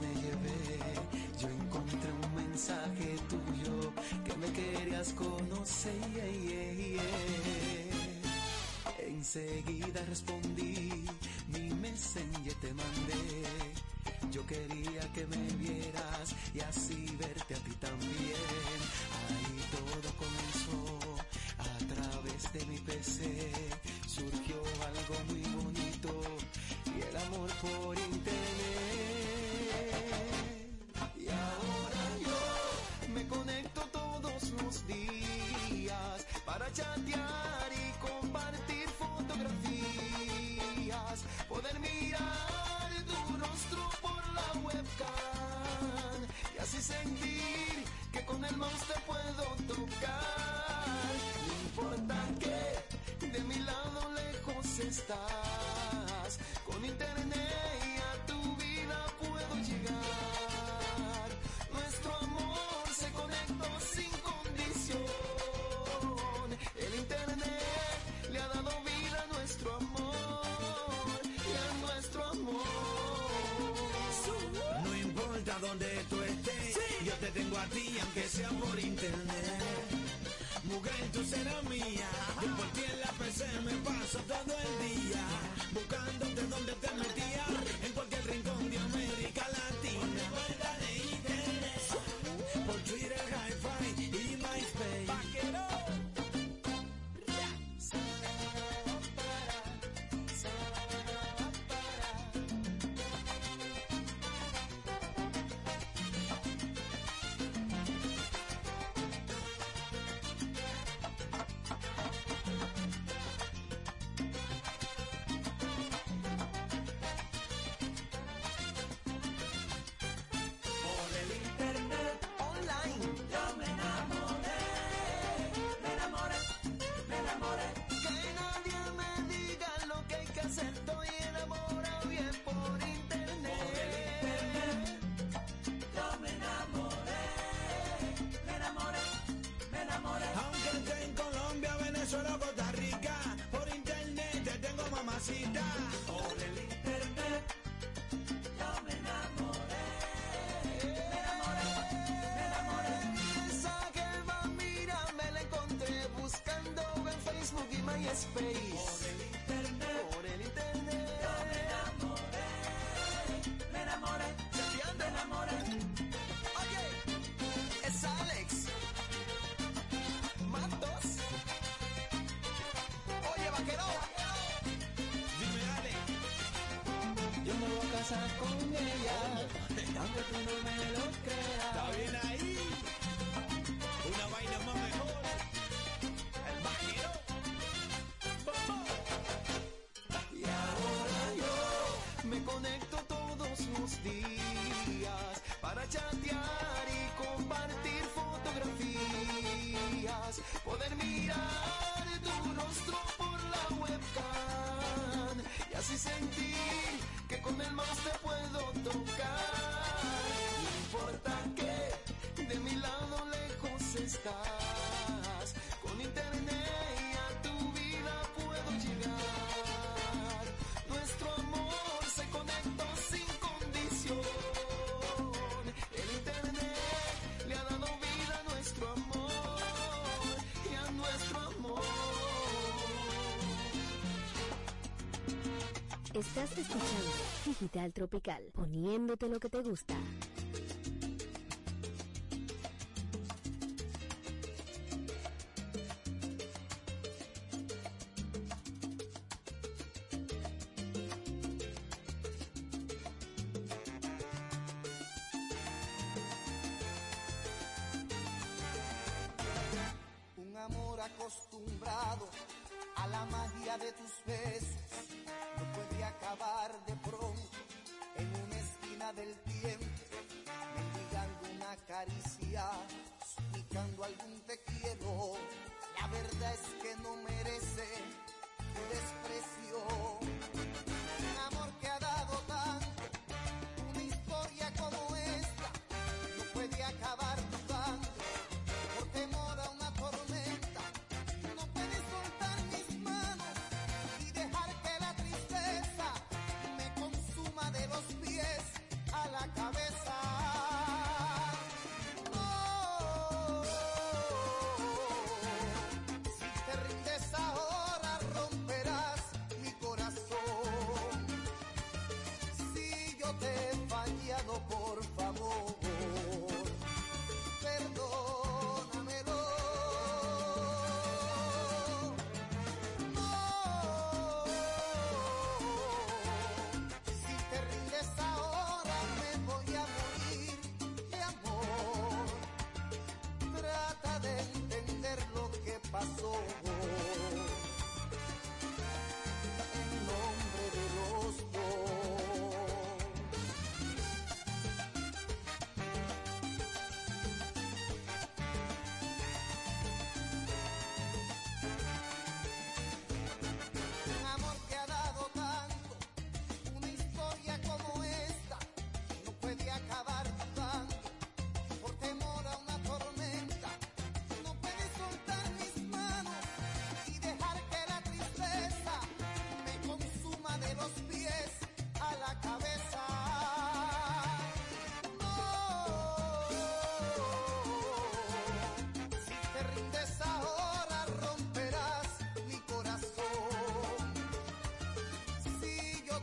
me llevé. Yo encontré un mensaje tuyo que me querías conocer. Enseguida respondí, mi messenger te mandé yo quería que me vieras y así verte a ti también. Ahí todo comenzó a través de mi PC. Surgió algo muy bonito y el amor por a ti, aunque sea por internet. Mujer, tú serás mía. Yo por ti en la PC me paso todo el vaquero. Dime, dale. Yo me voy a casar con ella, oh. aunque tú no me lo creas. Está bien ahí. Una vaina más mejor. El vaquero. Y ahora yo me conecto todos los días para echar Estás escuchando Digital Tropical, poniéndote lo que te gusta.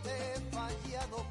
te he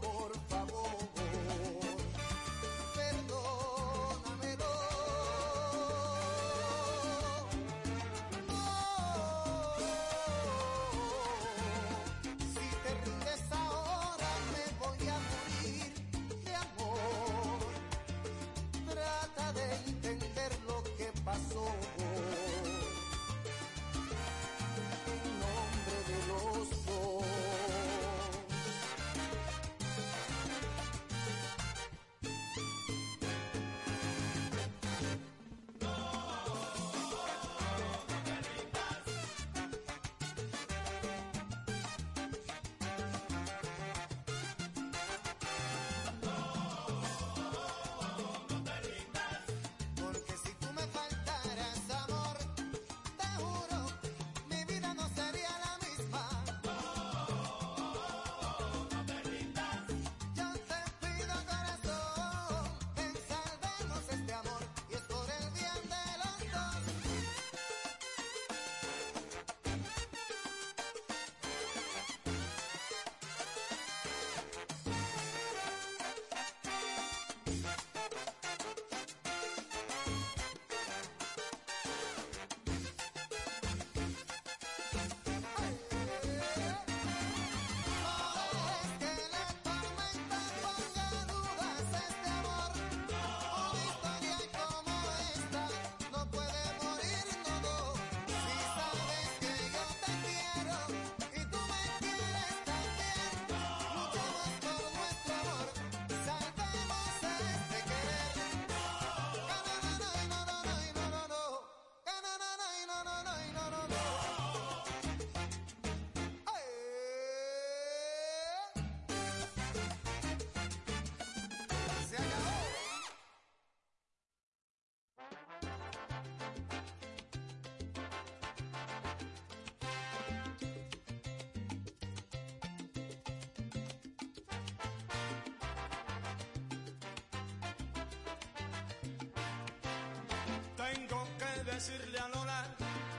decirle a Lola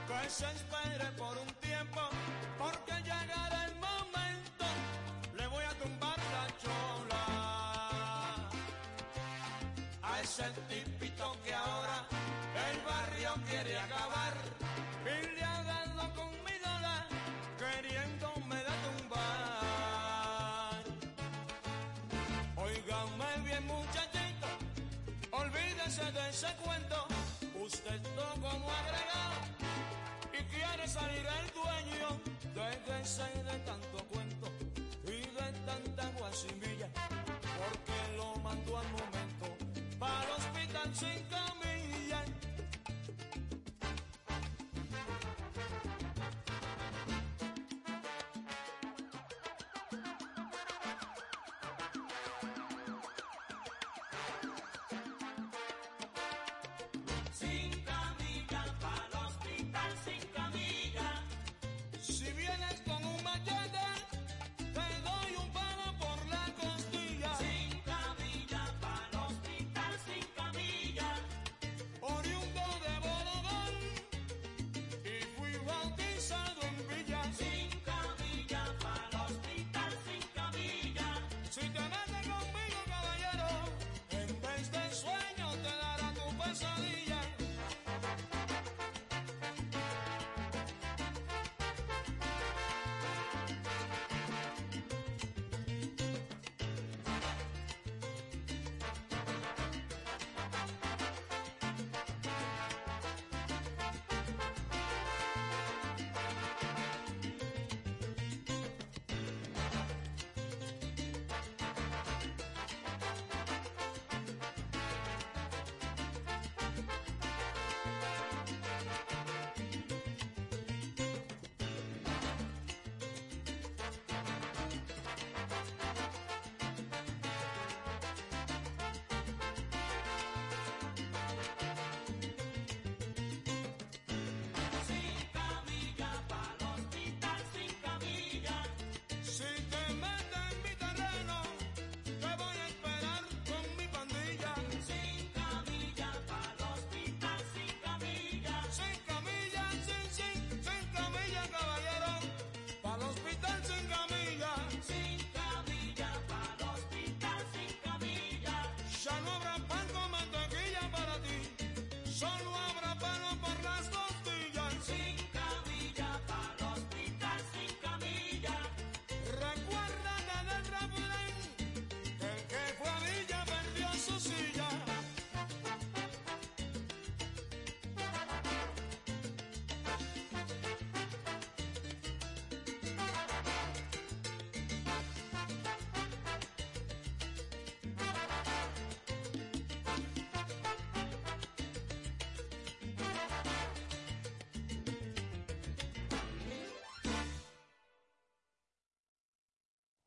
que se espere por un tiempo, porque llegará el momento, le voy a tumbar la chola a ese tipito que ahora el barrio quiere acabar y le ha dado con mi Lola queriéndome de tumbar. Óigame bien muchachito, olvídese de ese cuento, usted está como agregado y quiere salir el dueño, déjese de tanto cuento y de tanta guasimilla, porque lo mandó al momento para el hospital sin camilla.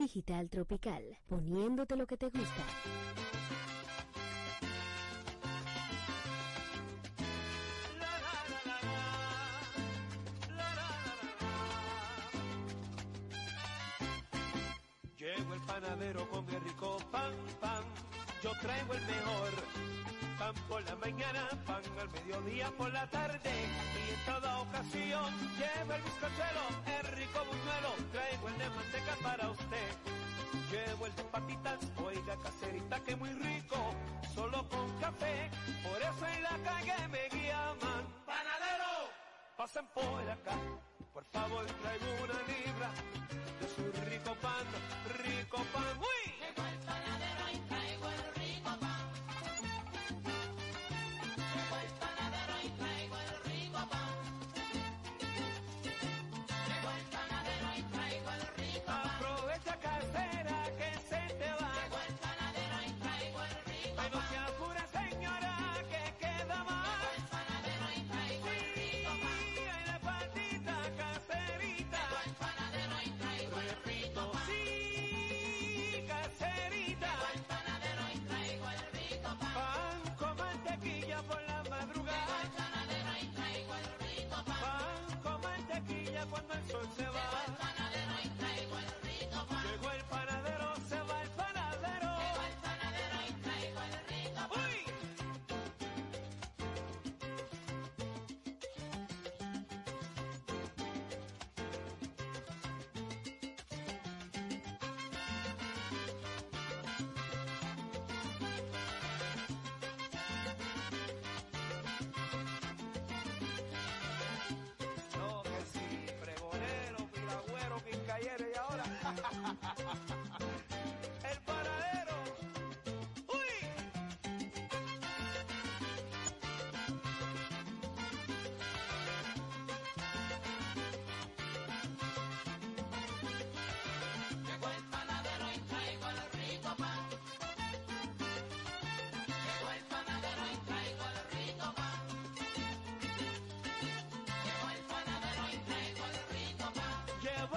Digital Tropical, poniéndote lo que te gusta. Mediodía, por la tarde. Y en toda ocasión llevo el bizcochuelo, el rico buñuelo. Traigo el de manteca para usted. Llevo el de patitas, oiga caserita que muy rico. Solo con café, por eso en la calle me llaman. ¡Panadero! Pasen por acá, por favor traigo una libra de su rico pan, rico pan. ¡Uy!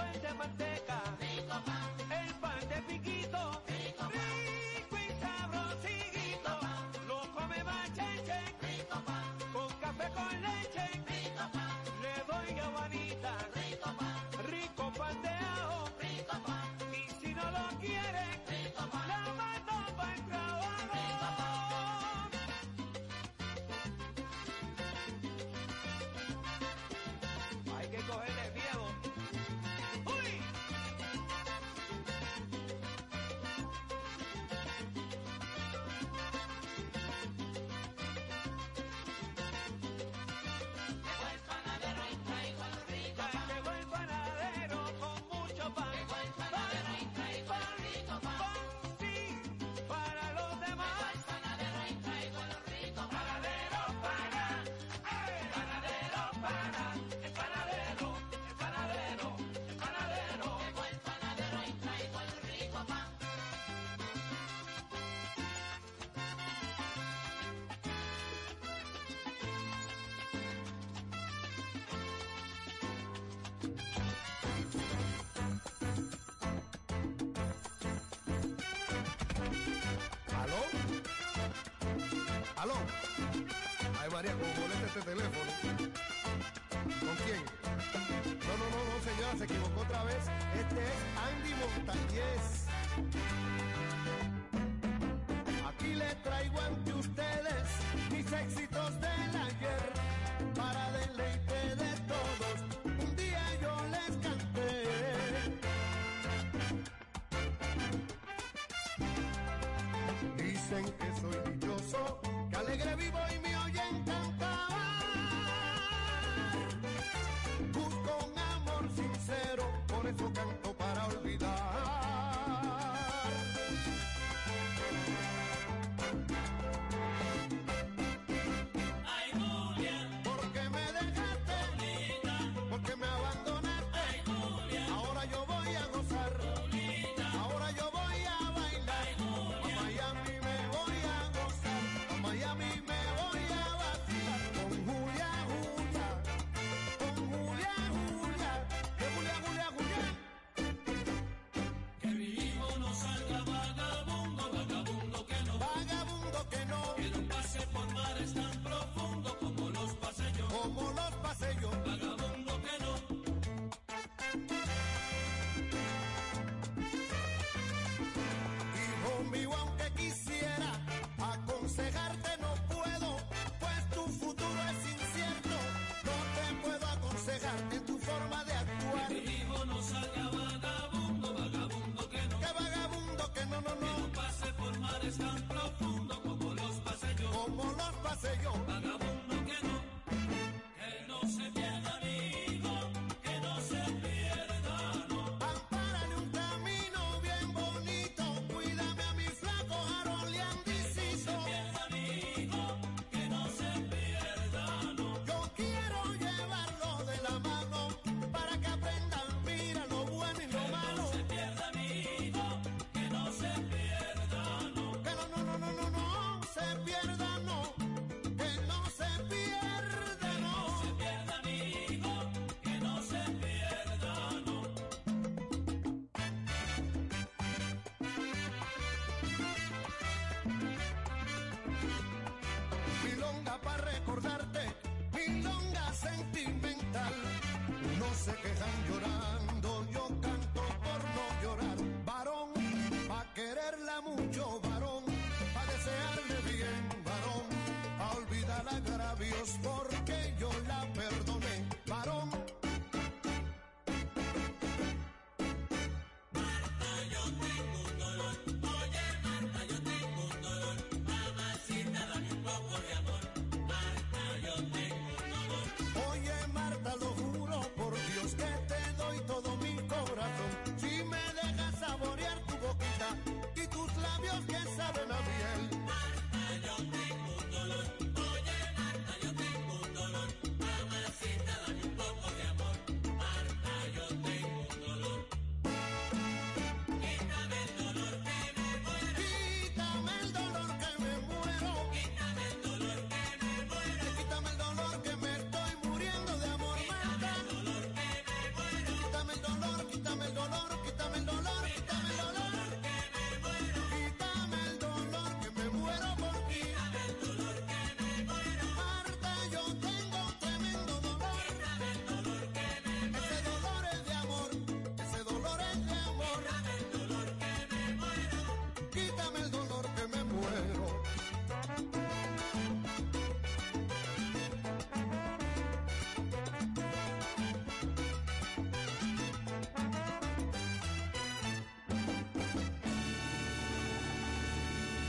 ಮತ್ತೆ ಮತ್ತೆ Aló. Ay, María, con este teléfono. ¿Con quién? No, no, no, no, señora, se equivocó otra vez. Este es Andy Montañez. Aquí le traigo ante ustedes mis éxitos del ayer para deleite de todos. Un día yo les canté. Dicen aconsejarte no puedo, pues tu futuro es incierto. No te puedo aconsejar en tu forma de actuar. Que tu hijo no salga vagabundo, vagabundo que no. Que vagabundo que no, no, no. Que no pase por mares tan profundo como los pasé. Como los pasé yo.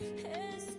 es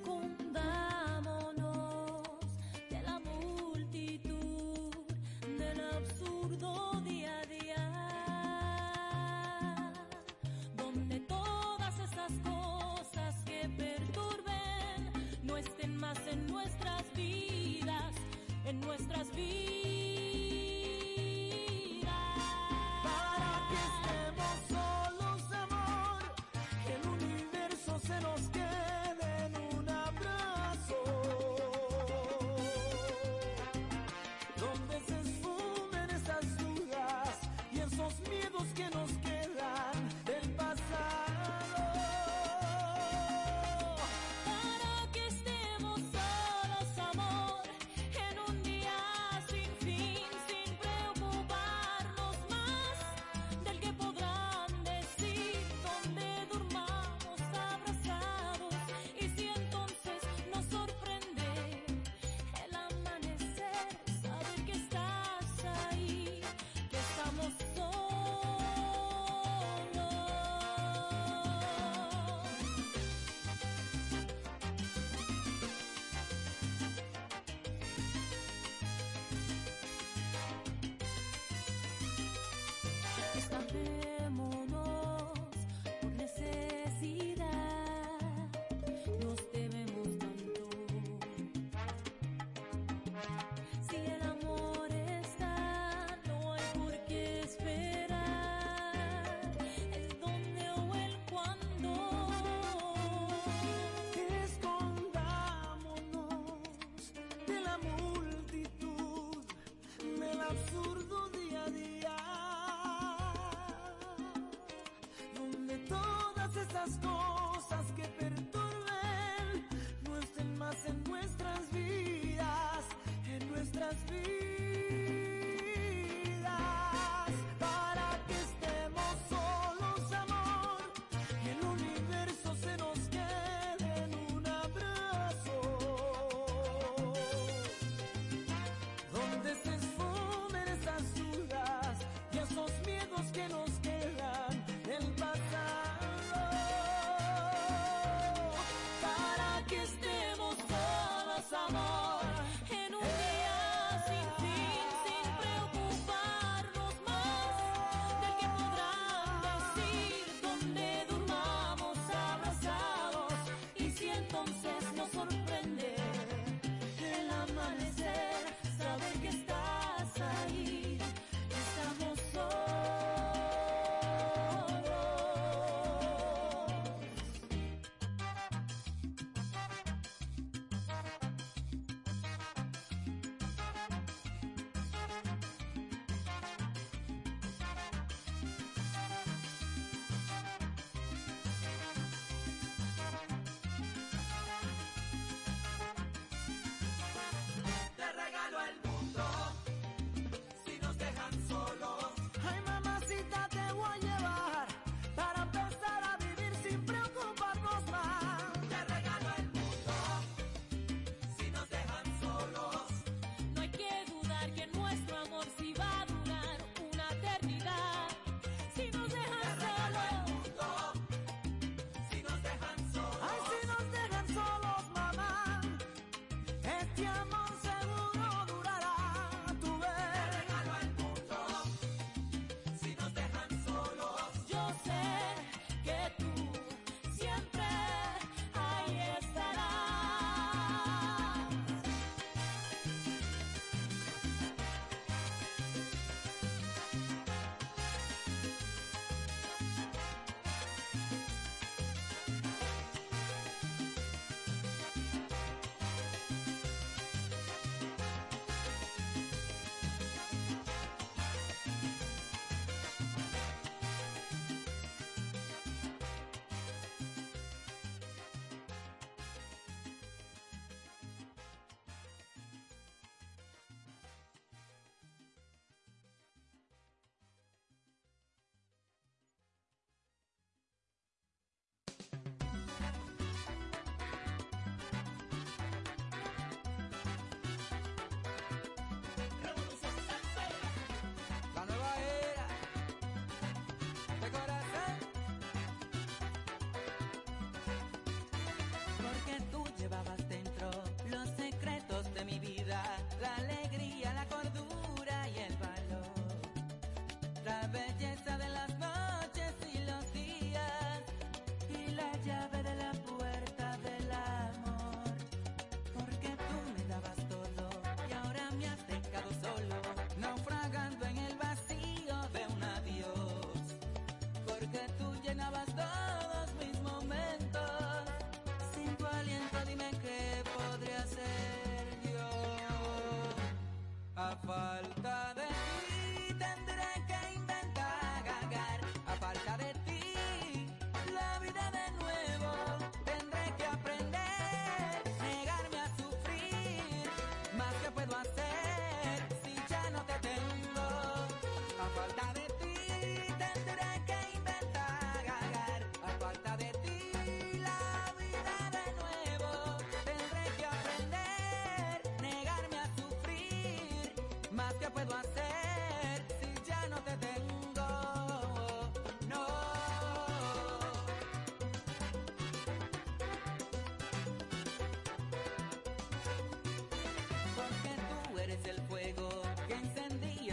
las.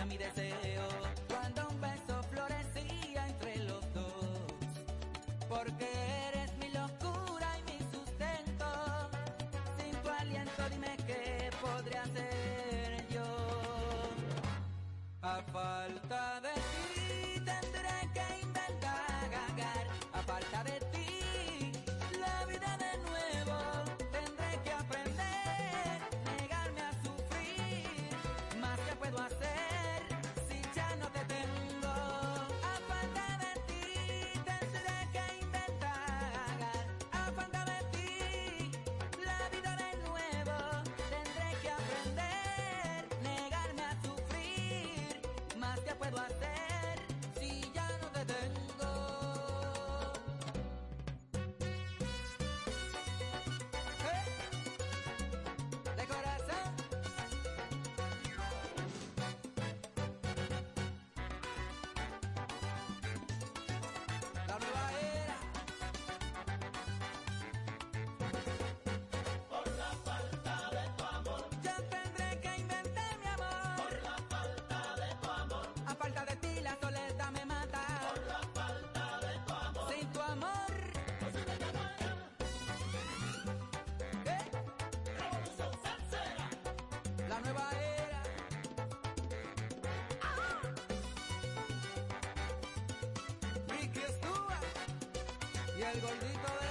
mi deseo cuando un beso florecía entre los dos. Porque el gordito de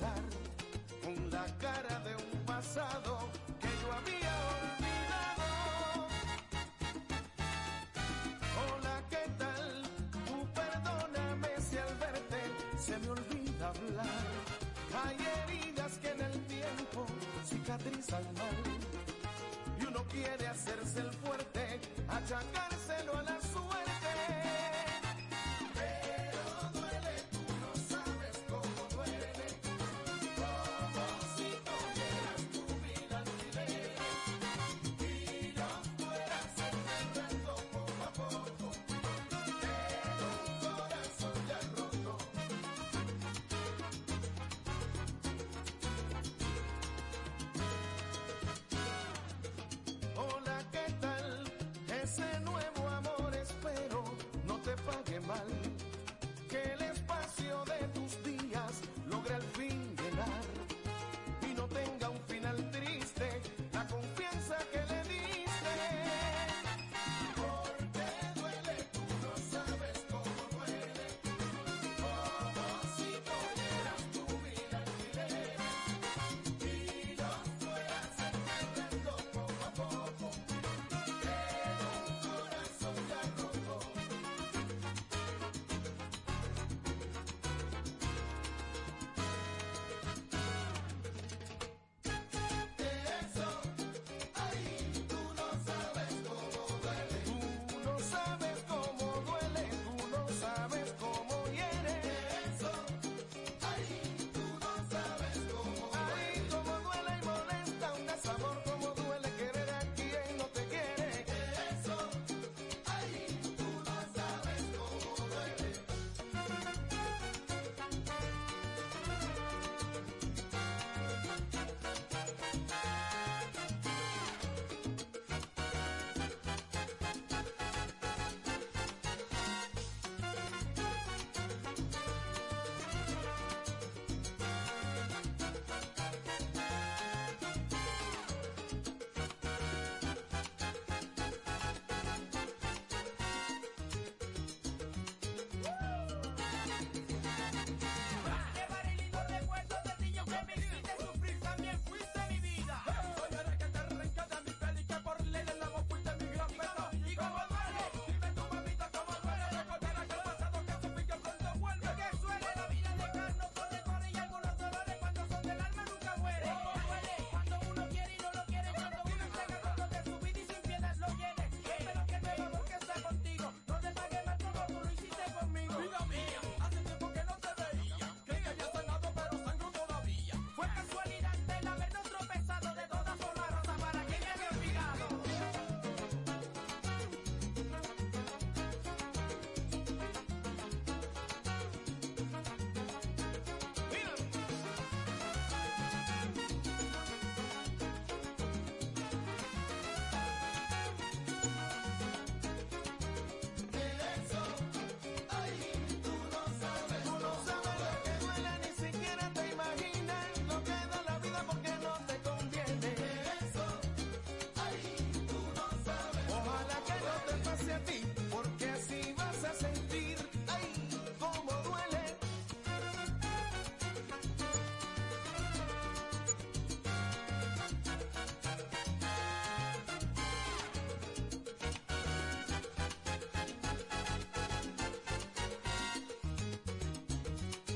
con la cara de un pasado que yo había olvidado. Hola, ¿qué tal? Tú perdóname si al verte se me olvida hablar. Hay heridas que en el tiempo cicatrizan mal y uno quiere hacerse el fuerte, achacar ese nuevo amor espero no te pague mal.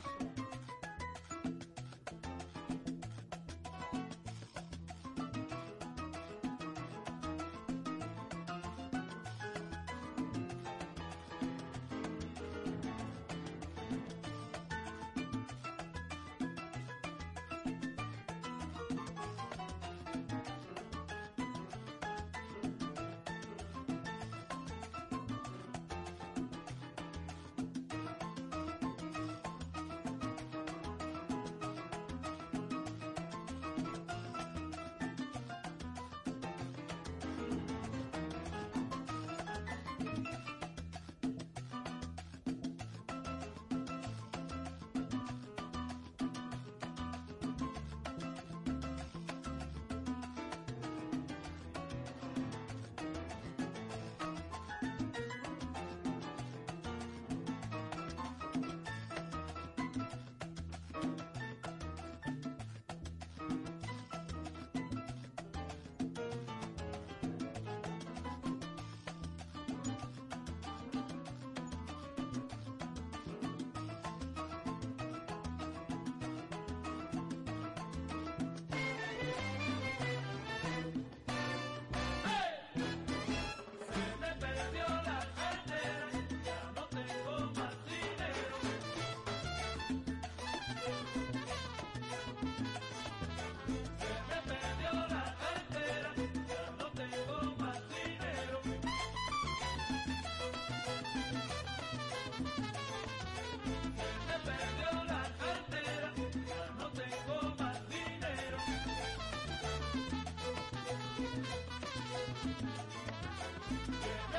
Dios.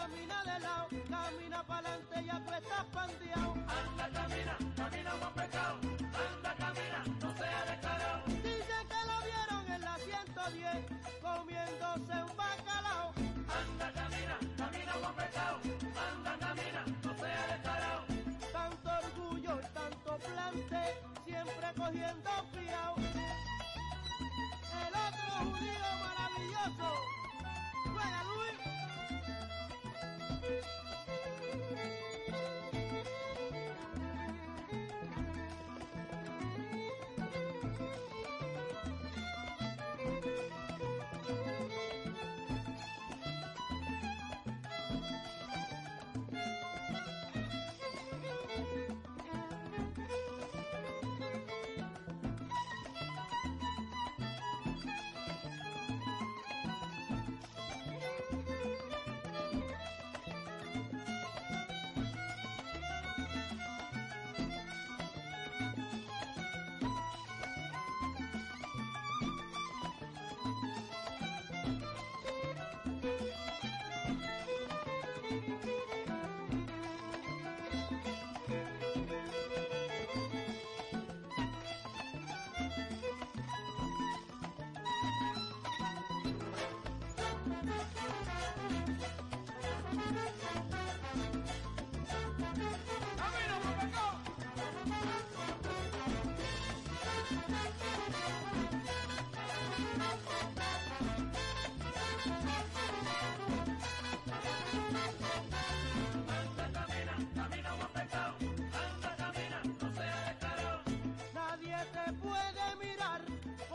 camina de lado, camina para adelante, ya tú. Anda, camina, camina con pecado, anda, camina, no sea descarado. Dicen que lo vieron en la 110, comiéndose un bacalao. Anda, camina, camina con pecado, anda, camina, no sea descarado. Tanto orgullo y tanto plante, siempre cogiendo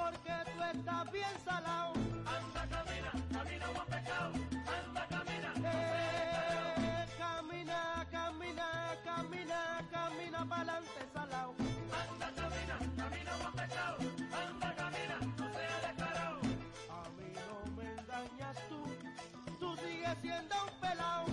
porque tú estás bien salado. Anda, camina, camina, buen pecado. Anda, camina. Eh, camina, camina, camina, camina para adelante, salado. Anda, camina, camina, buen pecado. Anda, camina, no seas descarado. A mí no me engañas tú, tú sigues siendo un pelado.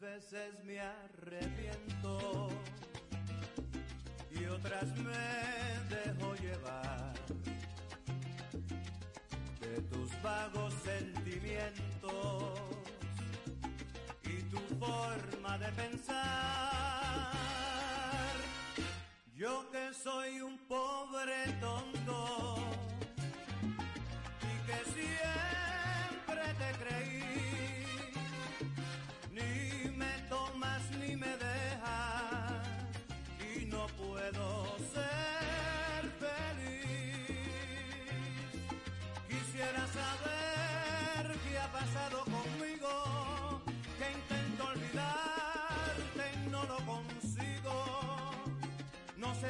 Veces me arrepiento y otras me dejo llevar de tus vagos sentimientos y tu forma de pensar.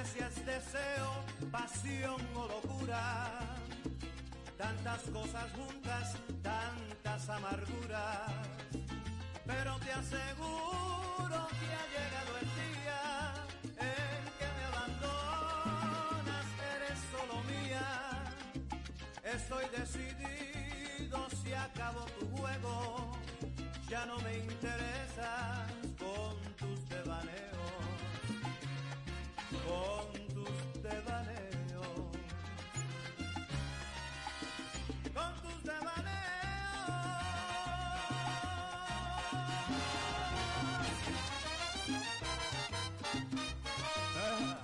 Si es deseo, pasión o locura. Tantas cosas juntas, tantas amarguras. Pero te aseguro que ha llegado el día en que me abandonas, eres solo mía. Estoy decidido, si acabo tu juego, ya no me interesas con tus devaneos, con tus Ah,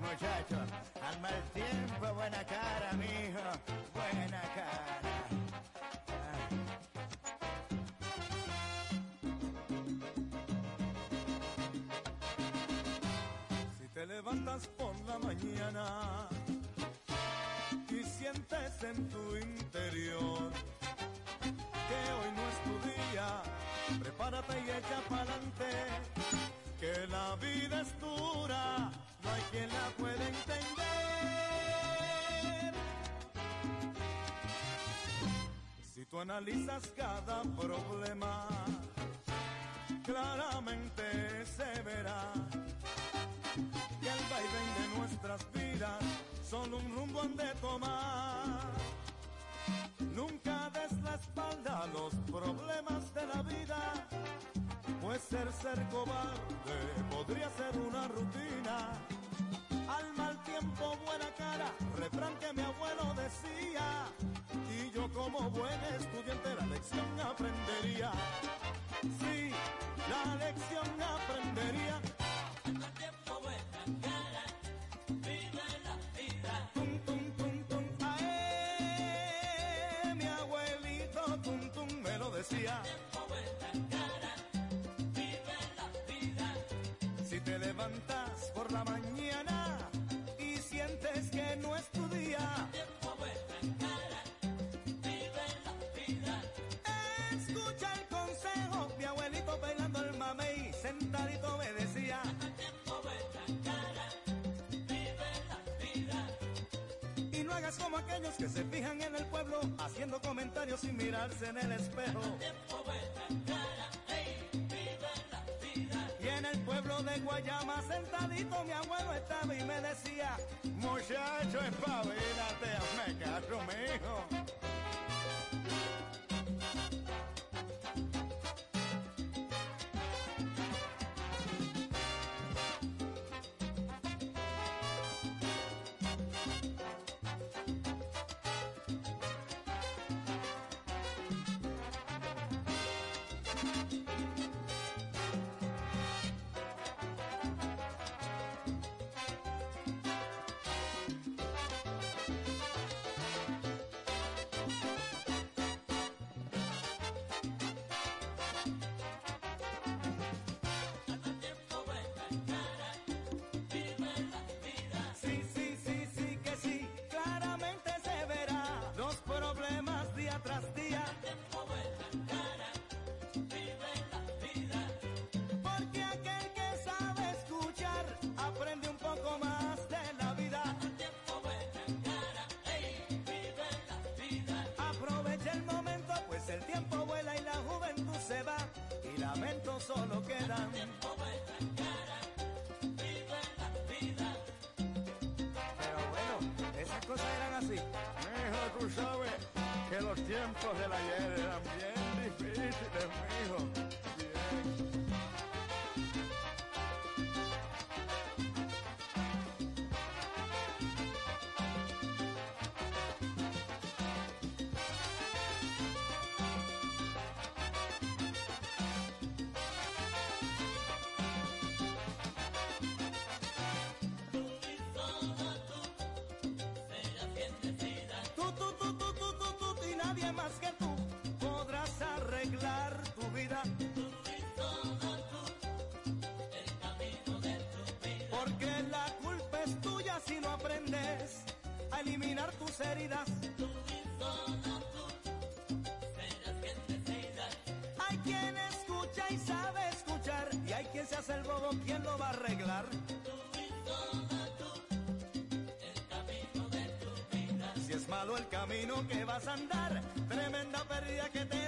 Muchachos, al mal tiempo, buena cara, mijo, buena levantas por la mañana y sientes en tu interior que hoy no es tu día, prepárate y echa pa'lante, que la vida es dura, no hay quien la pueda entender. Si tú analizas cada problema, claramente se verá que el vaivén de nuestras vidas solo un rumbo han de tomar. Nunca des la espalda a los problemas de la vida, pues ser ser cobarde podría ser una rutina. Al mal tiempo buena cara, refrán que mi abuelo decía, y yo como buen estudiante la lección aprendería. Sí, la lección aprendería. Tum, tum, tum, tum. Ae, mi abuelito tum, tum, me lo decía. Si te levantas por la mañana y sientes que no es tu día, Hagas como aquellos que se fijan en el pueblo haciendo comentarios sin mirarse en el espejo. Y en el pueblo de Guayama sentadito mi abuelo estaba y me decía, muchacho, espabilate, hazme caso, mijo. Solo quedan. Pero bueno, esas cosas eran así. Mijo, tú sabes que los tiempos del ayer eran bien difíciles, mijo. quién lo va a arreglar. Si es malo el camino que vas a andar, tremenda pérdida que te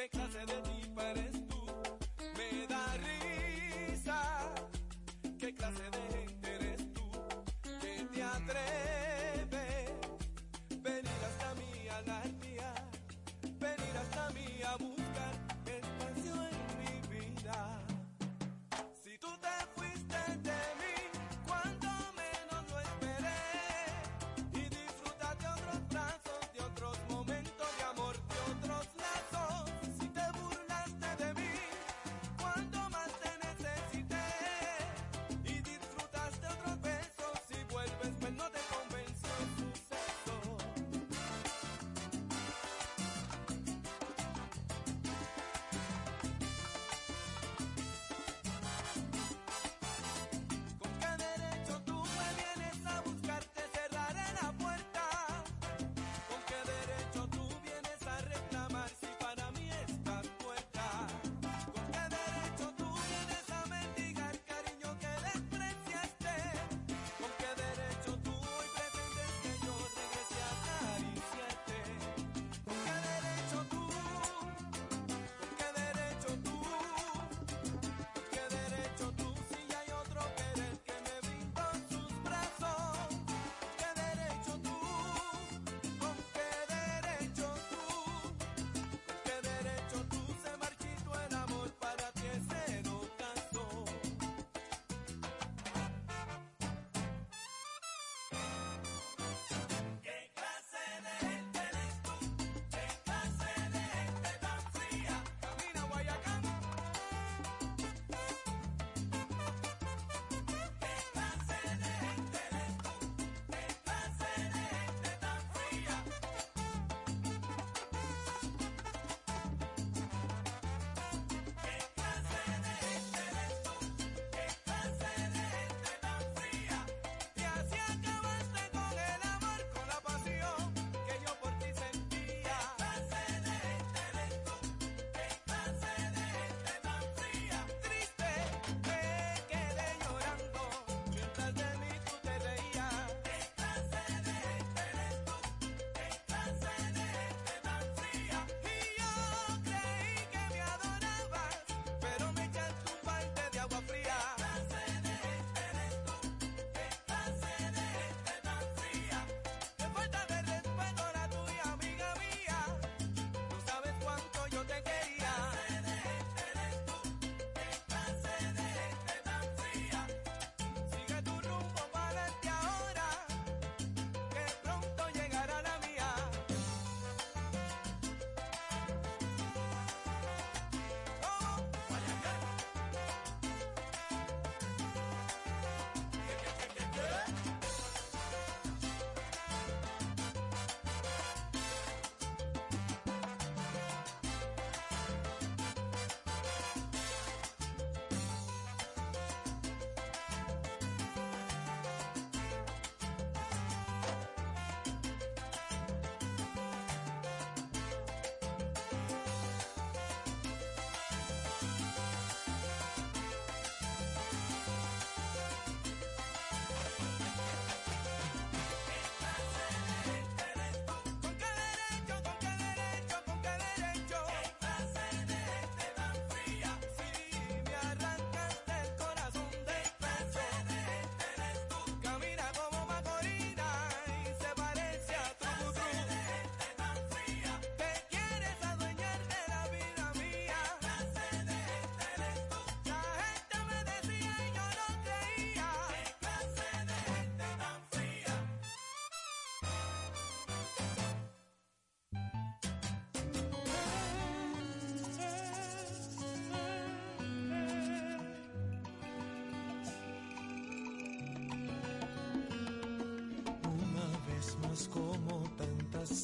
¿Qué clase de tipa eres tú? Me da risa. ¿Qué clase de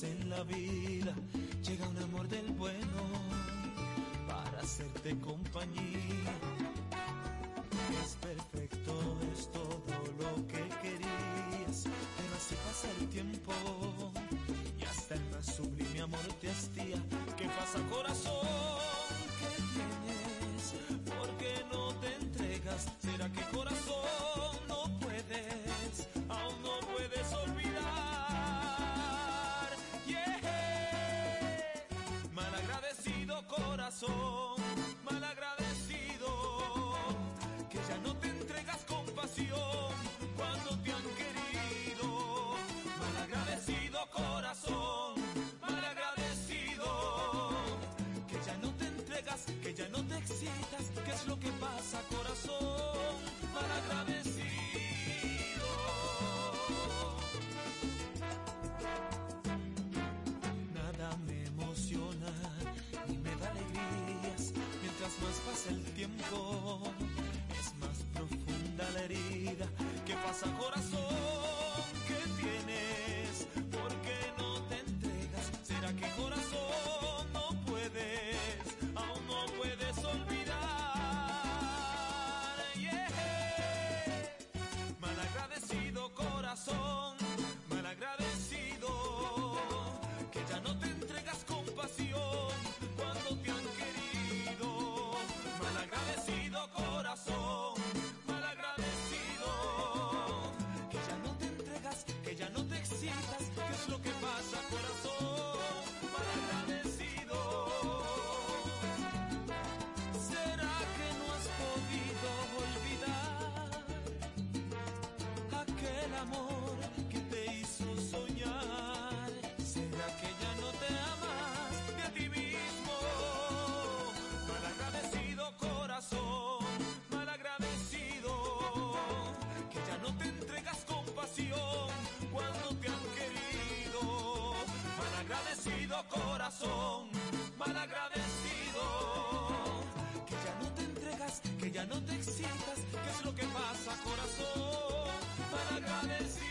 en la vida llega un amor del bueno para hacerte compañía. Es perfecto, es todo lo que querías, pero así pasa el tiempo y hasta el más sublime amor te hastía. ¿Qué pasa corazón? Corazón, malagradecido, que ya no te entregas con pasión cuando te han querido. Malagradecido corazón, malagradecido, que ya no te entregas, que ya no te excitas. ¿Qué es lo que pasa, corazón? Malagradecido. El tiempo, es más profunda la herida. ¿Qué pasa, corazón? Corazón, malagradecido, que ya no te entregas, que ya no te excitas. ¿Qué es lo que pasa, corazón? Malagradecido.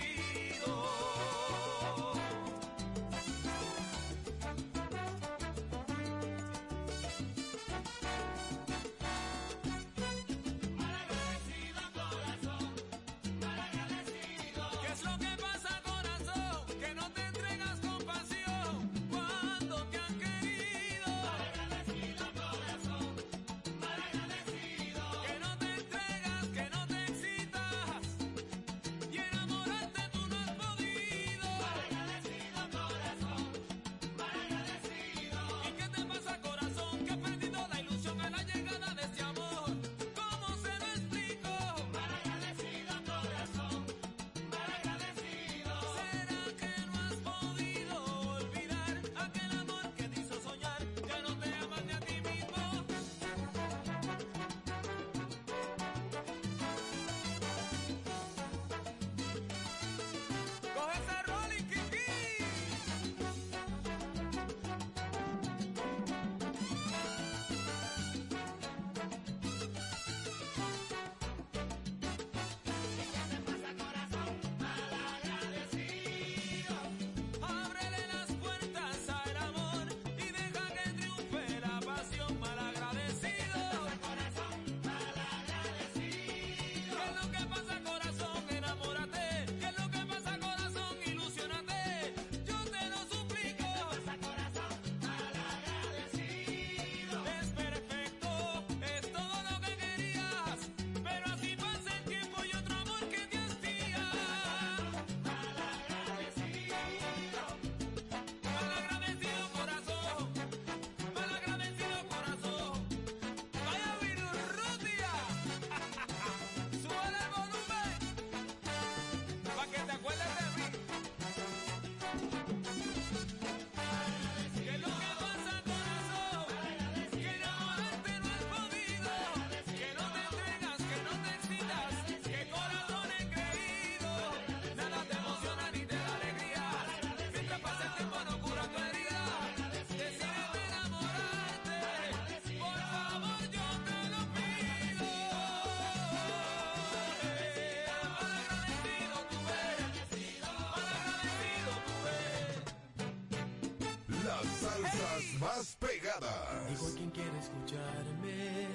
Salsas hey. más pegadas. Digo quien quiera escucharme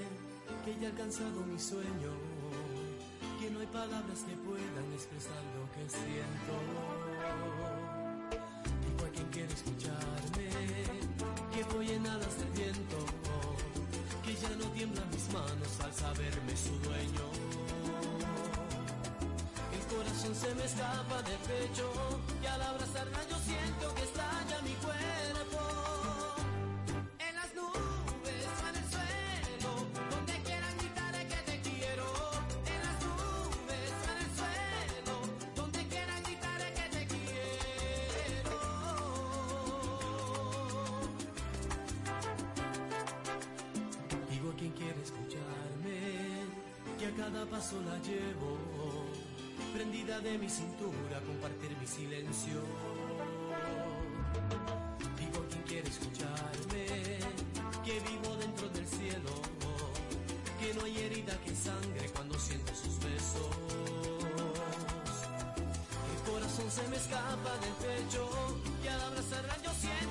que ya he alcanzado mi sueño. Que no hay palabras que puedan expresar lo que siento. Digo a quien quiera escucharme que voy en alas del viento. Que ya no tiemblan mis manos al saberme su dueño. El corazón se me escapa del pecho y al abrazar cada paso la llevo, prendida de mi cintura, compartir mi silencio. Digo a quien quiere escucharme, que vivo dentro del cielo, que no hay herida que sangre cuando siento sus besos. El corazón se me escapa del pecho y al abrazarla yo siento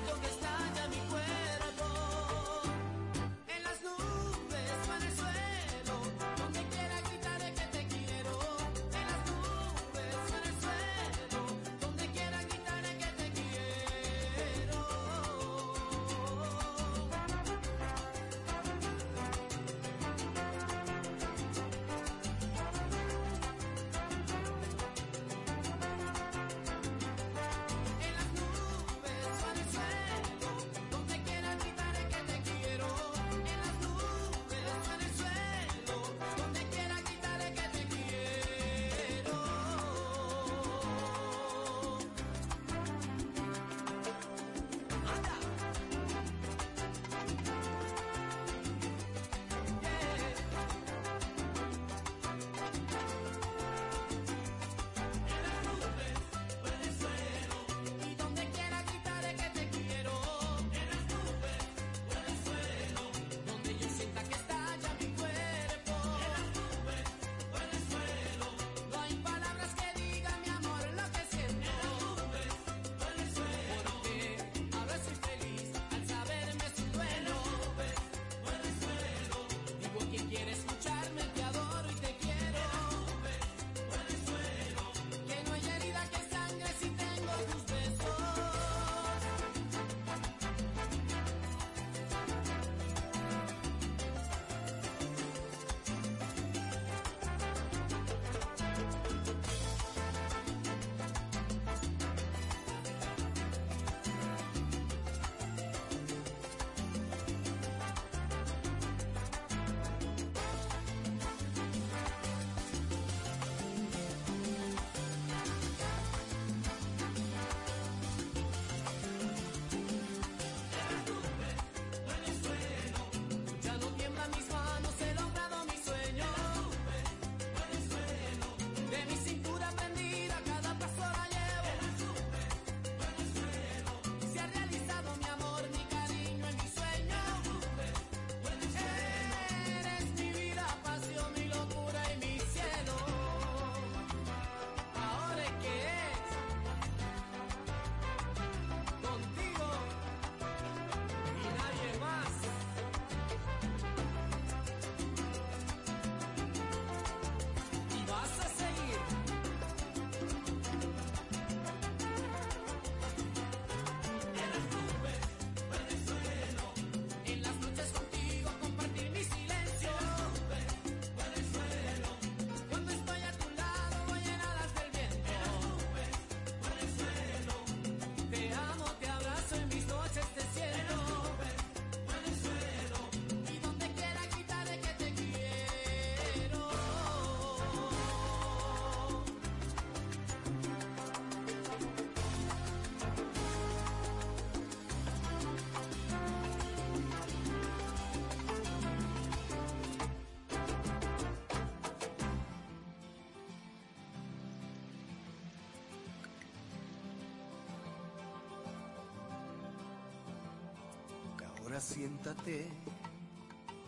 Siéntate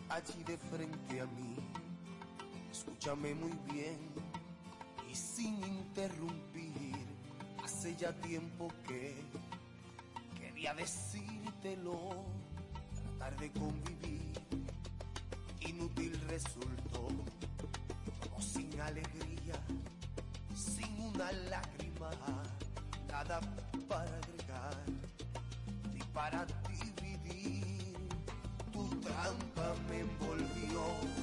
allí de frente a mí, escúchame muy bien y sin interrumpir. Hace ya tiempo que quería decírtelo, tratar de convivir, inútil resultó, como sin alegría, sin una lágrima, nada para agregar, ni para trampa me envolvió.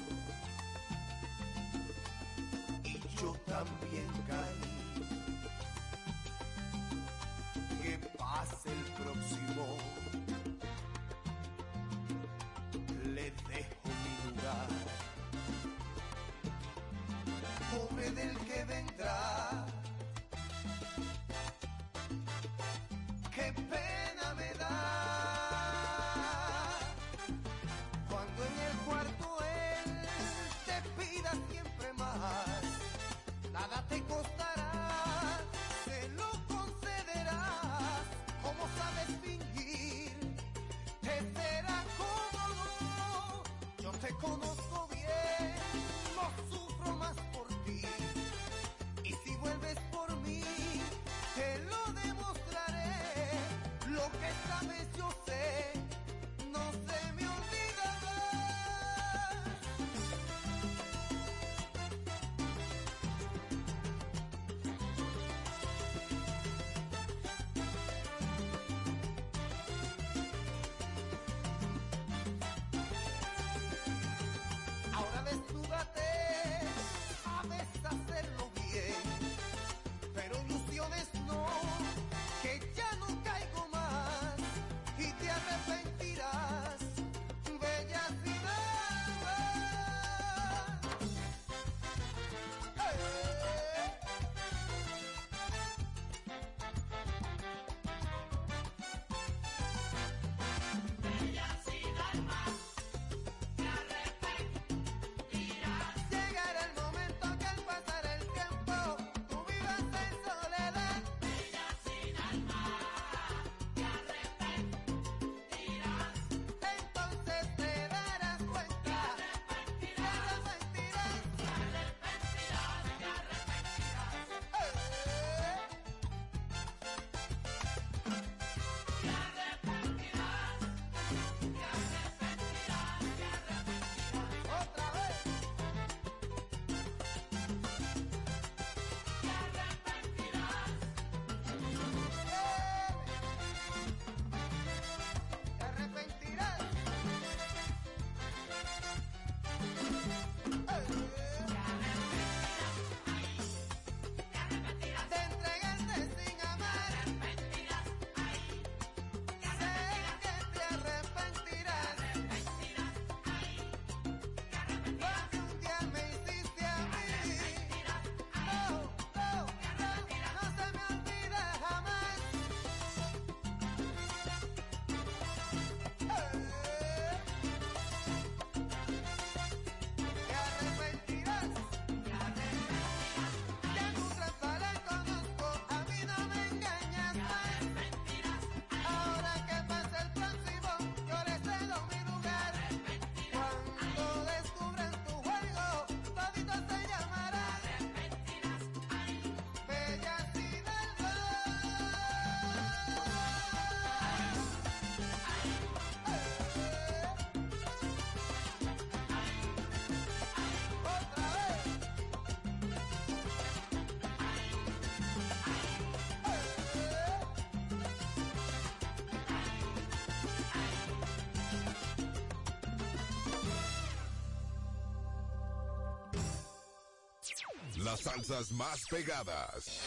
las salsas más pegadas.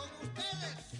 con ustedes.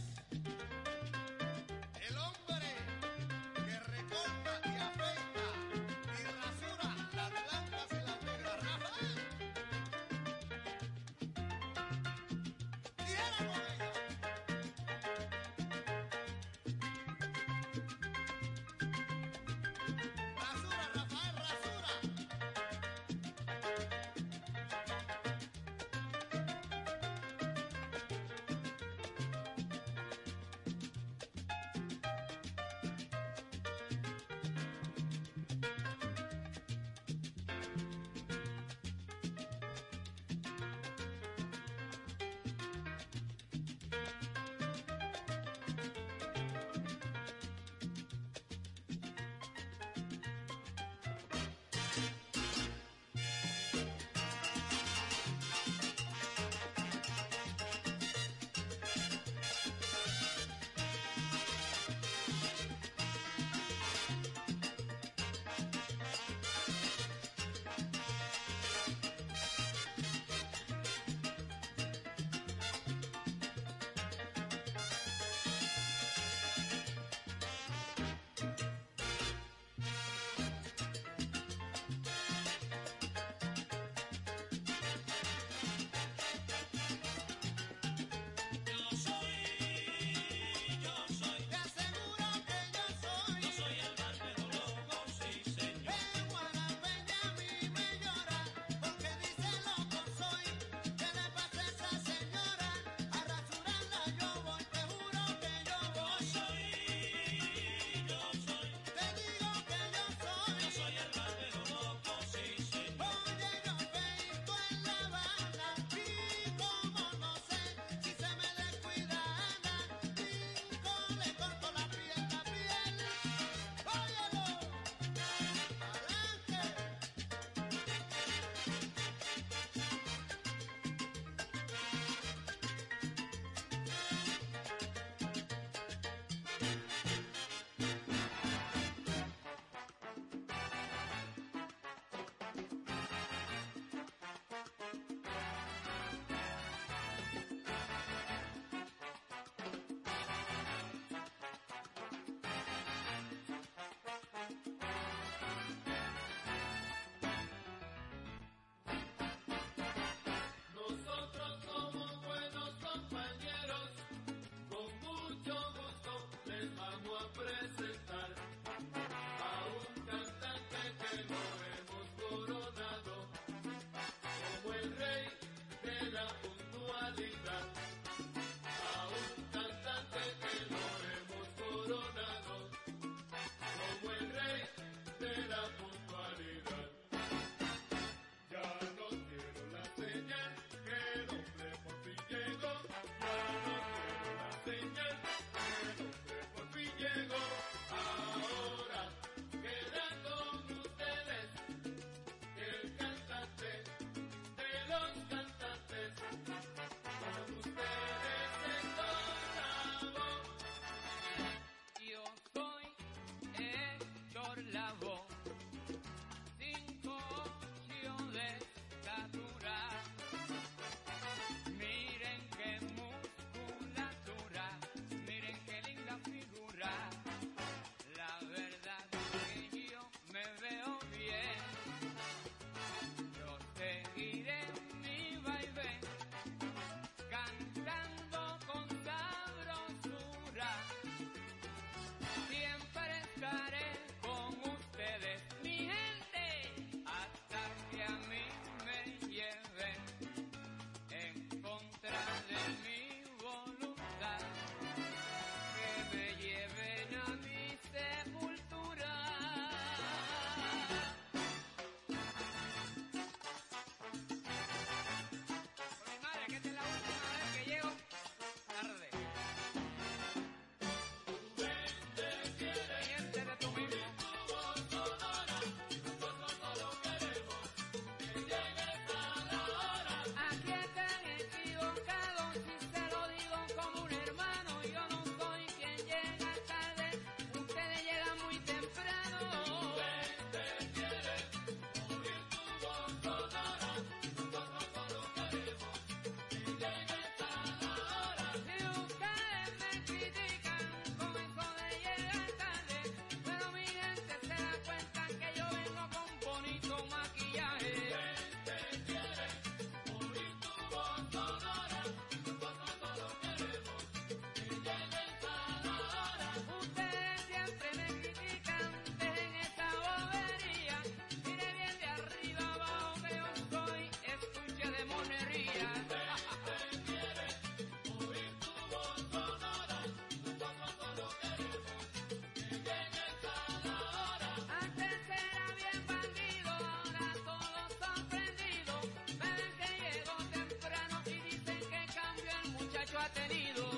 Ha tenido.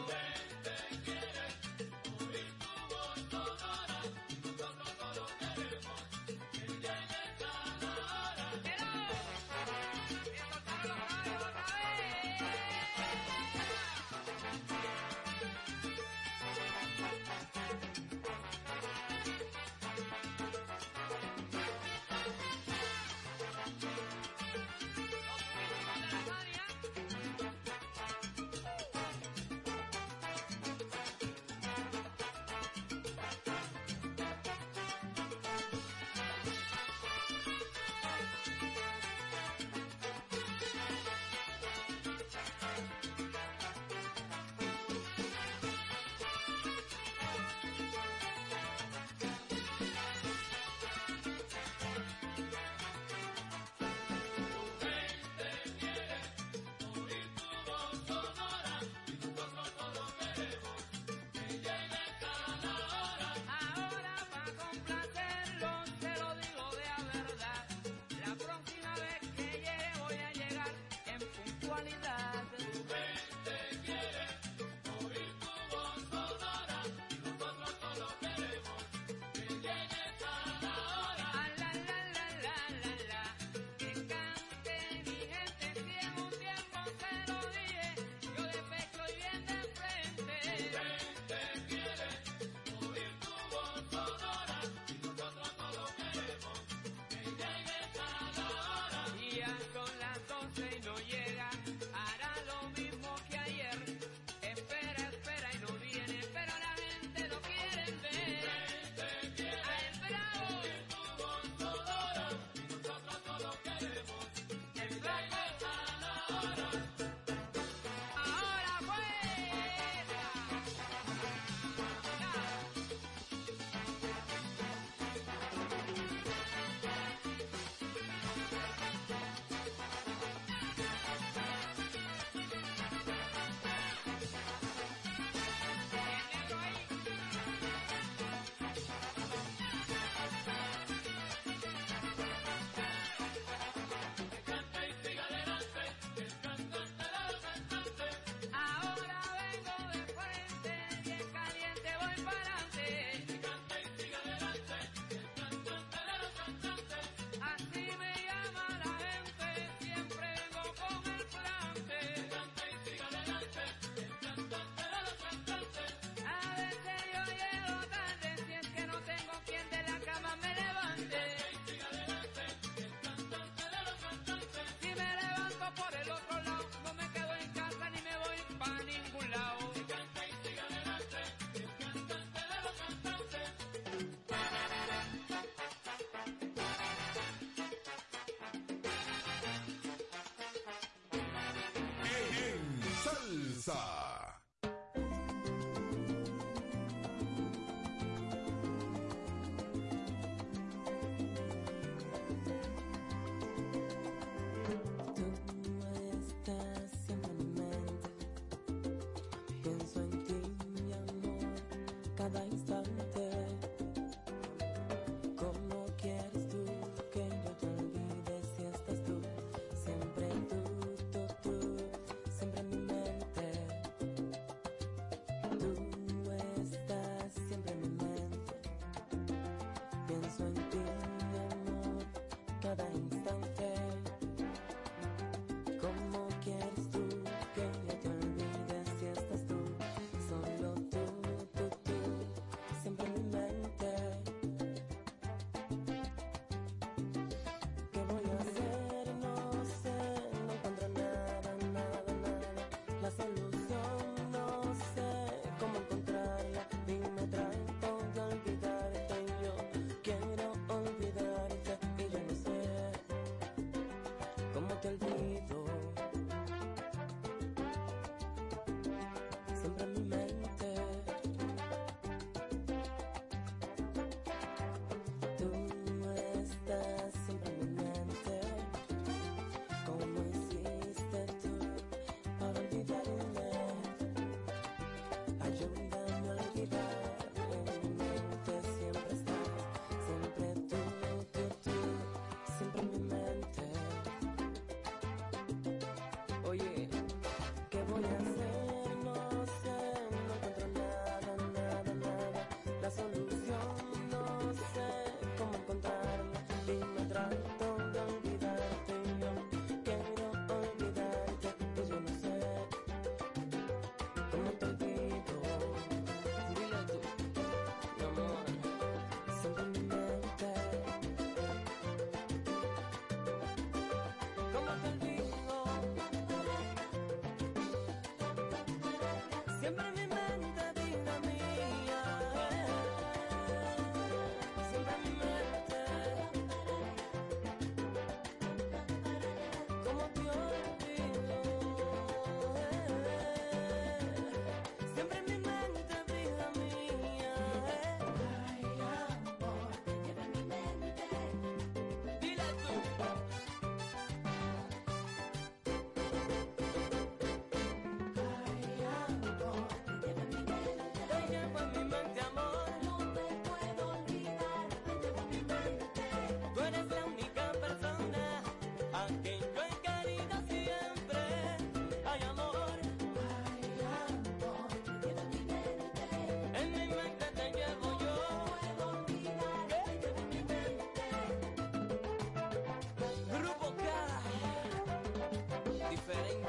Bye. Salsa. Te olvido.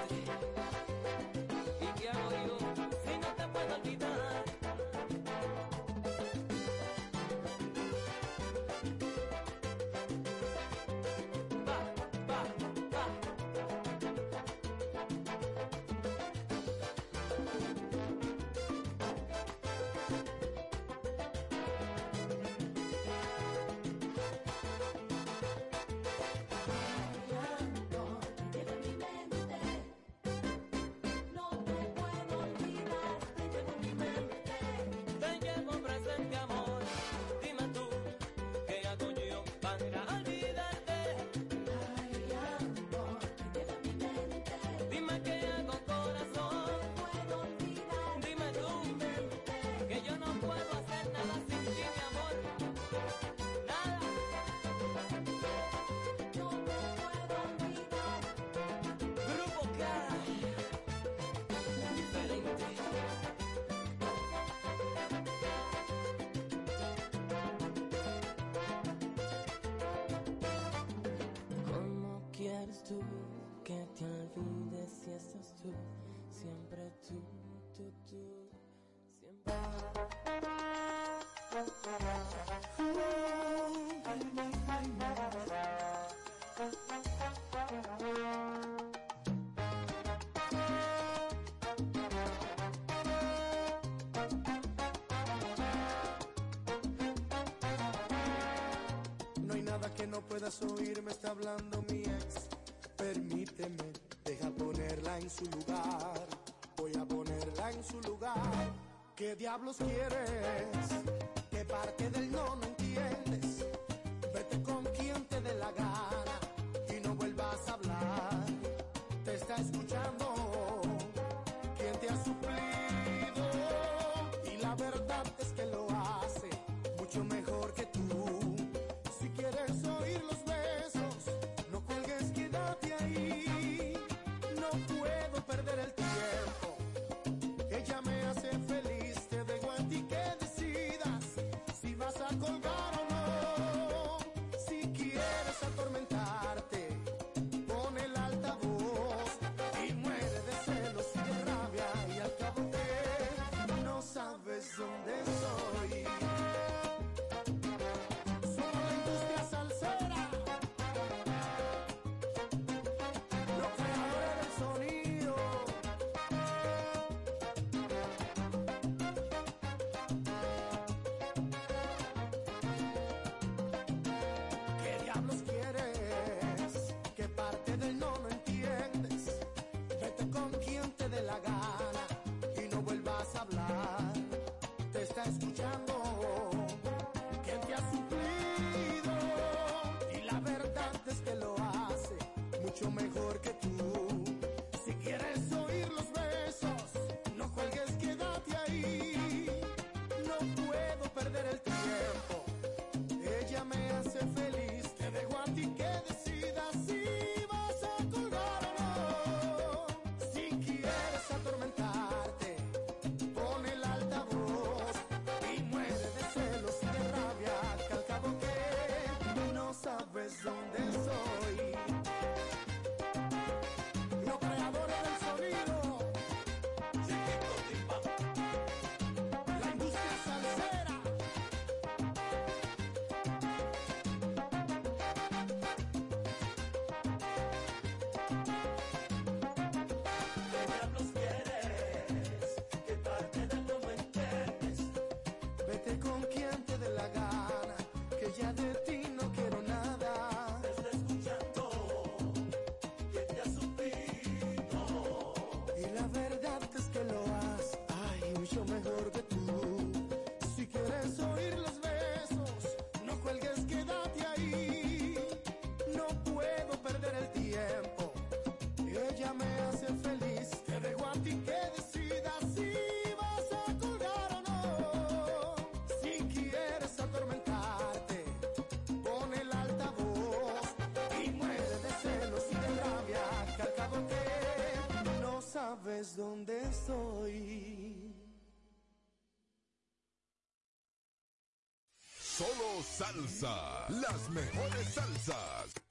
Bye. eres tú, que te olvides si estás tú, siempre tú, tú, tú, siempre. en su lugar. Voy a ponerla en su lugar. ¿Qué diablos quieres? Que parte del no So. sabes dónde estoy. Solo salsa, las mejores salsas.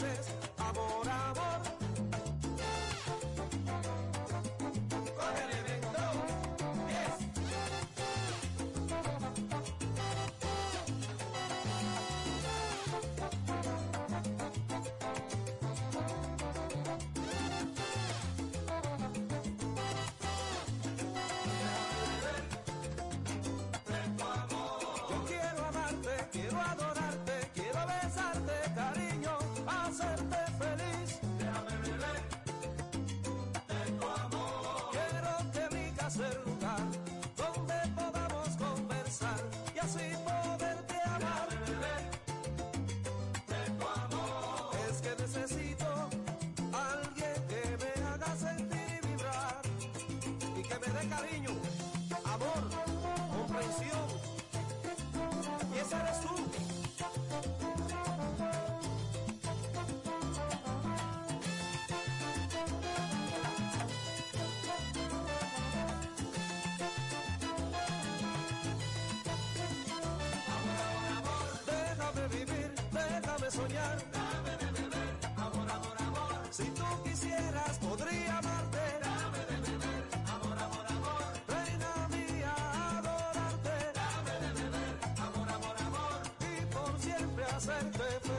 princess. ser Dame de beber, amor, amor, amor. Si tú quisieras, podría amarte. Dame de beber, amor, amor, amor. Reina mía, adorarte. Dame de beber, amor, amor, amor. Y por siempre hacerte feliz.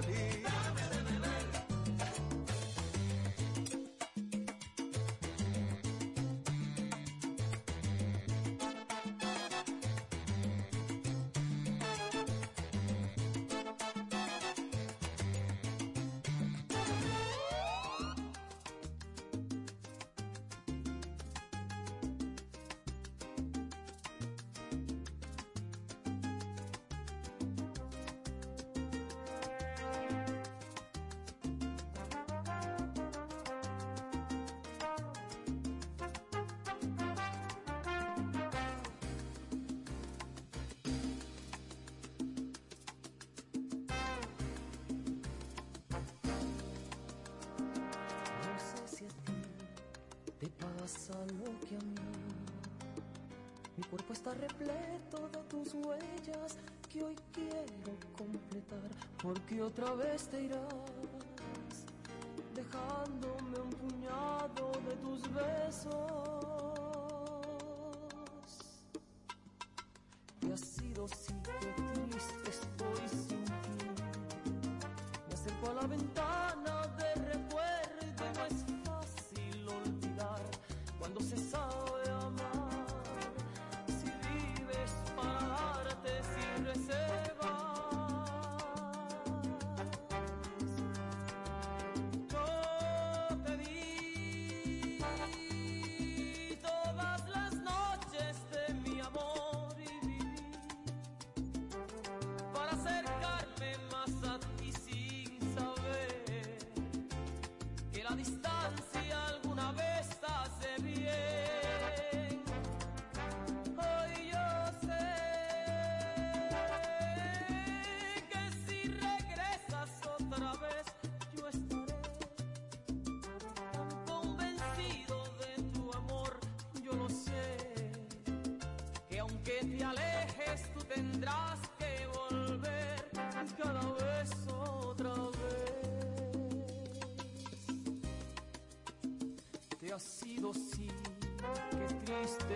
pasa lo que a mí. Mi cuerpo está repleto de tus huellas que hoy quiero completar, porque otra vez te irás, dejándome un puñado de tus besos. Y ha sido si la distancia alguna vez hace bien. Hoy yo sé que si regresas otra vez, yo estaré convencido de tu amor, yo lo sé, que aunque te alejes,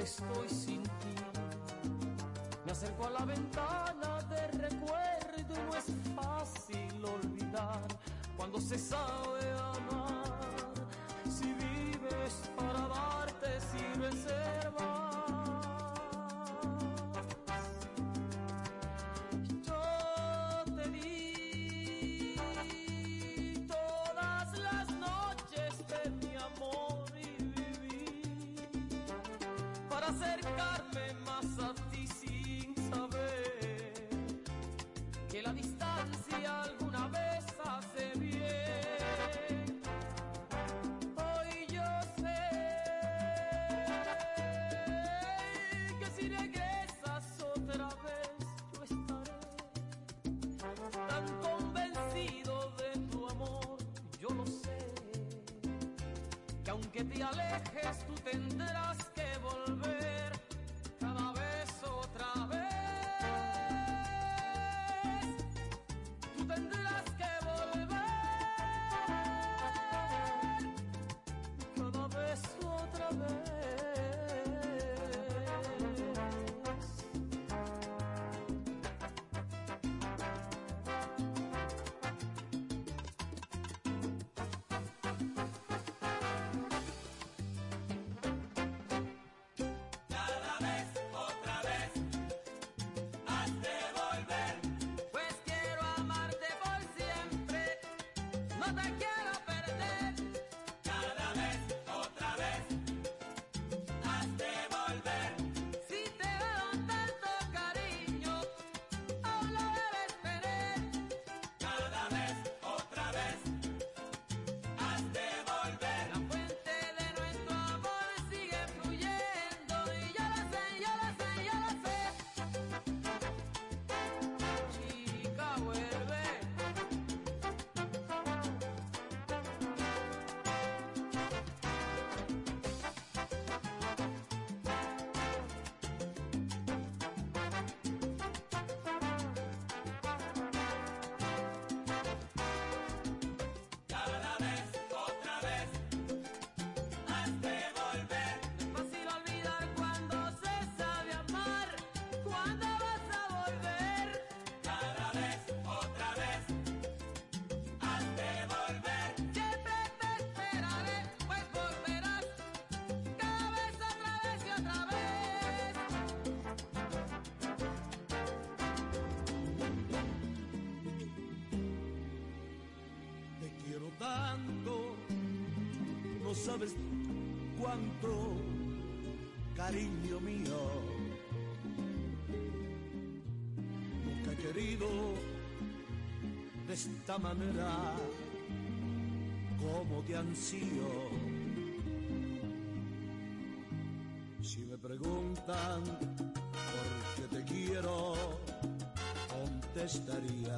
estoy sin ti. Me acerco a la ventana de recuerdo y no es fácil olvidar cuando se sabe que te alejes tú tendrás no sabes cuánto, cariño mío. Nunca he querido de esta manera, como te ansío. Si me preguntan por qué te quiero, contestaría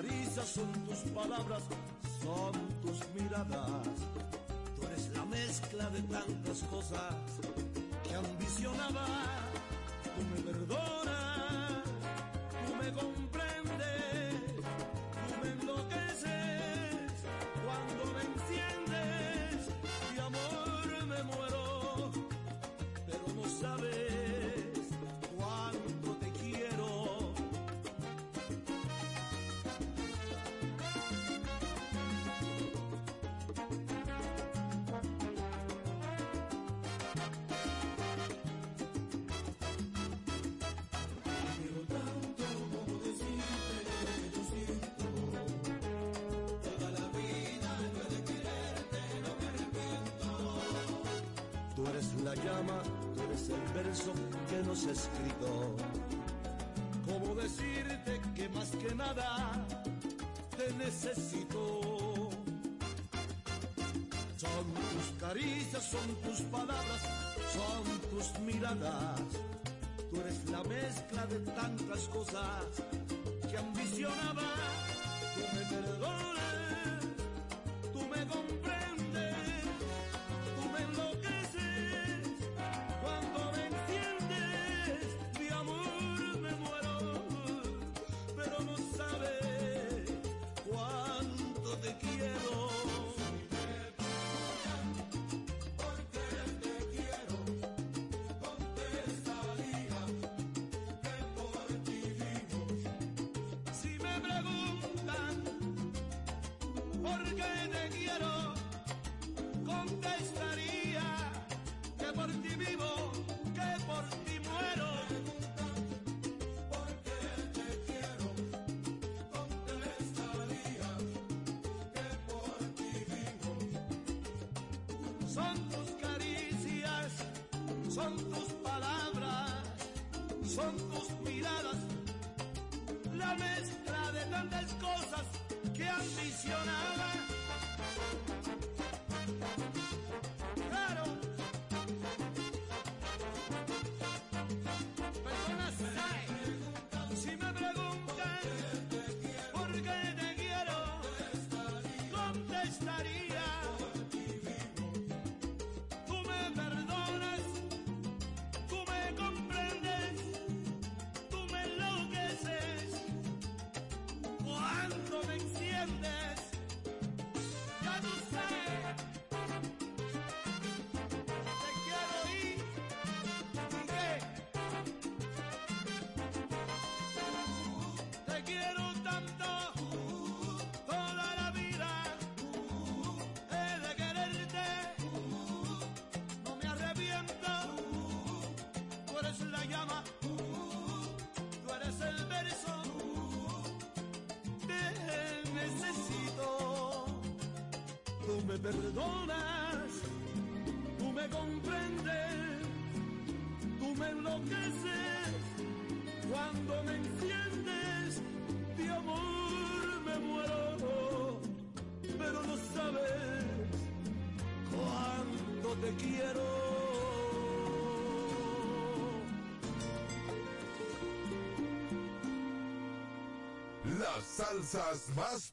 Son tus palabras, son tus miradas. Tú eres la mezcla de tantas cosas que ambicionaba. Tú me Tú eres la llama, tú eres el verso que nos escribió. ¿Cómo decirte que más que nada te necesito? Son tus caricias, son tus palabras, son tus miradas. Tú eres la mezcla de tantas cosas que ambicionaba. Tú me perdonas santo tú me perdonas, tú me comprendes, tú me enloqueces, cuando me enciendes, de amor me muero, pero no sabes cuánto te quiero. Las salsas más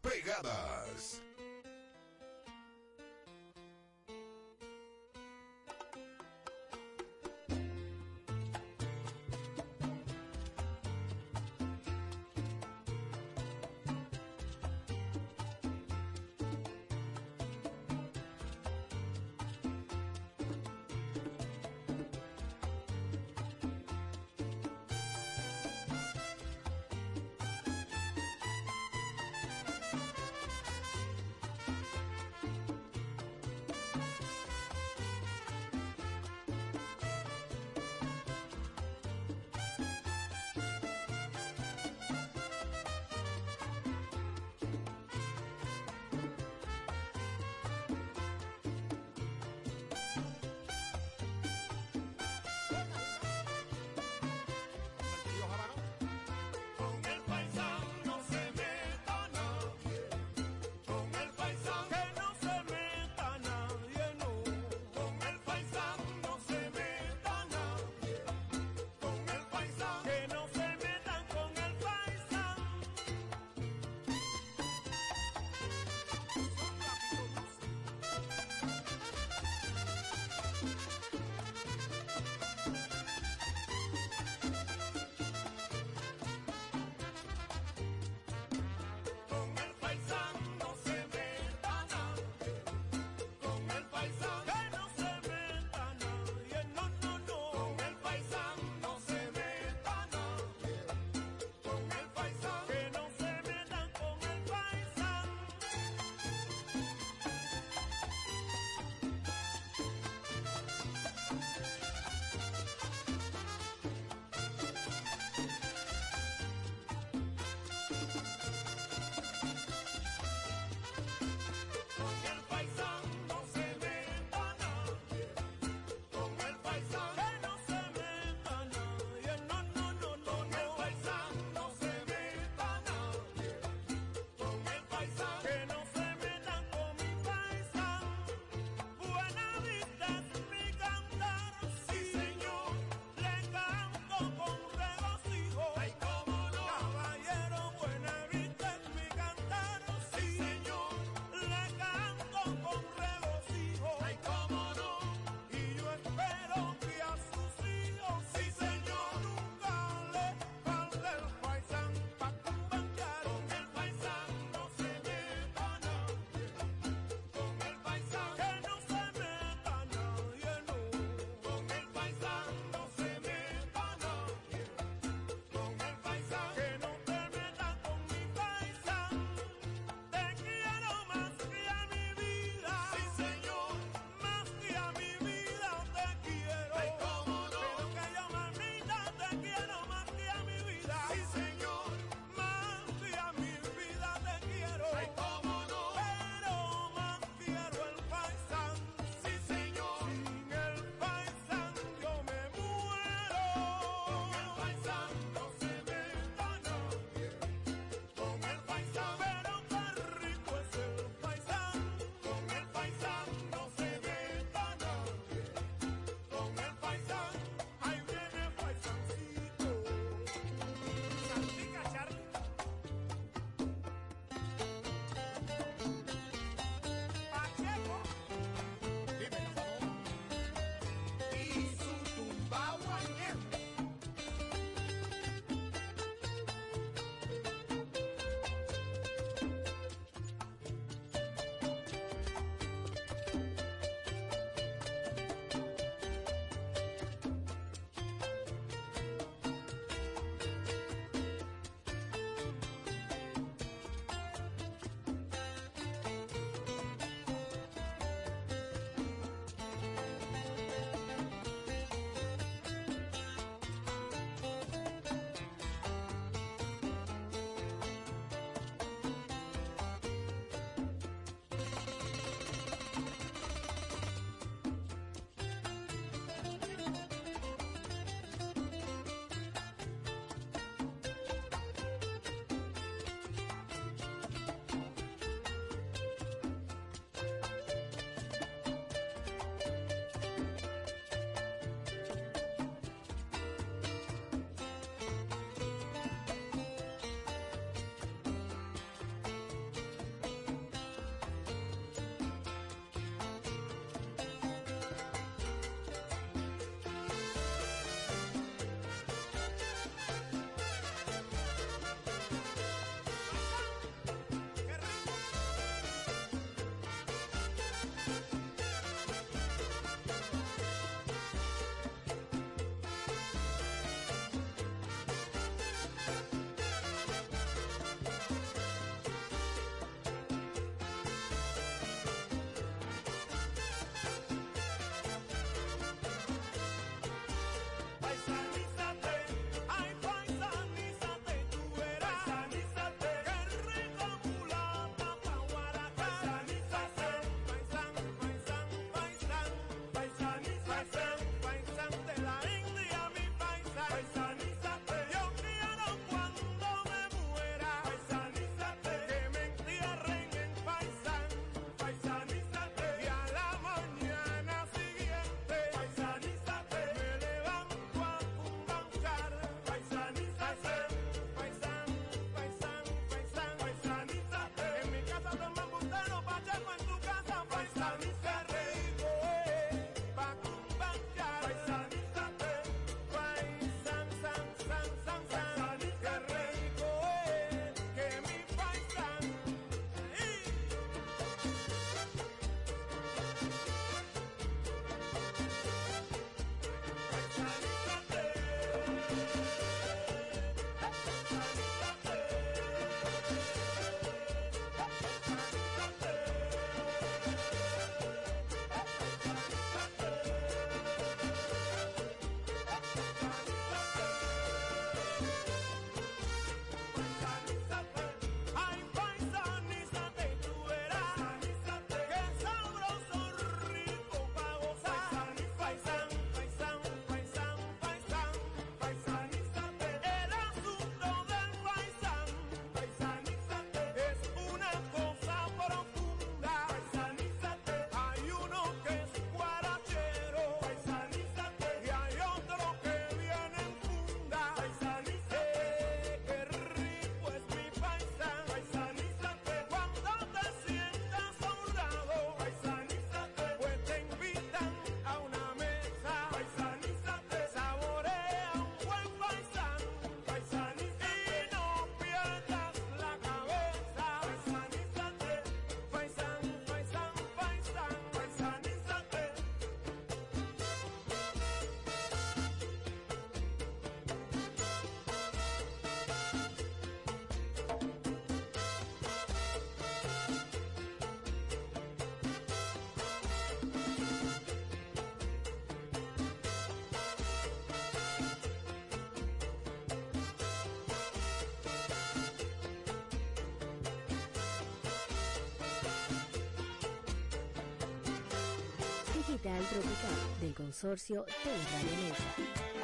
Digital Tropical del consorcio Teleradio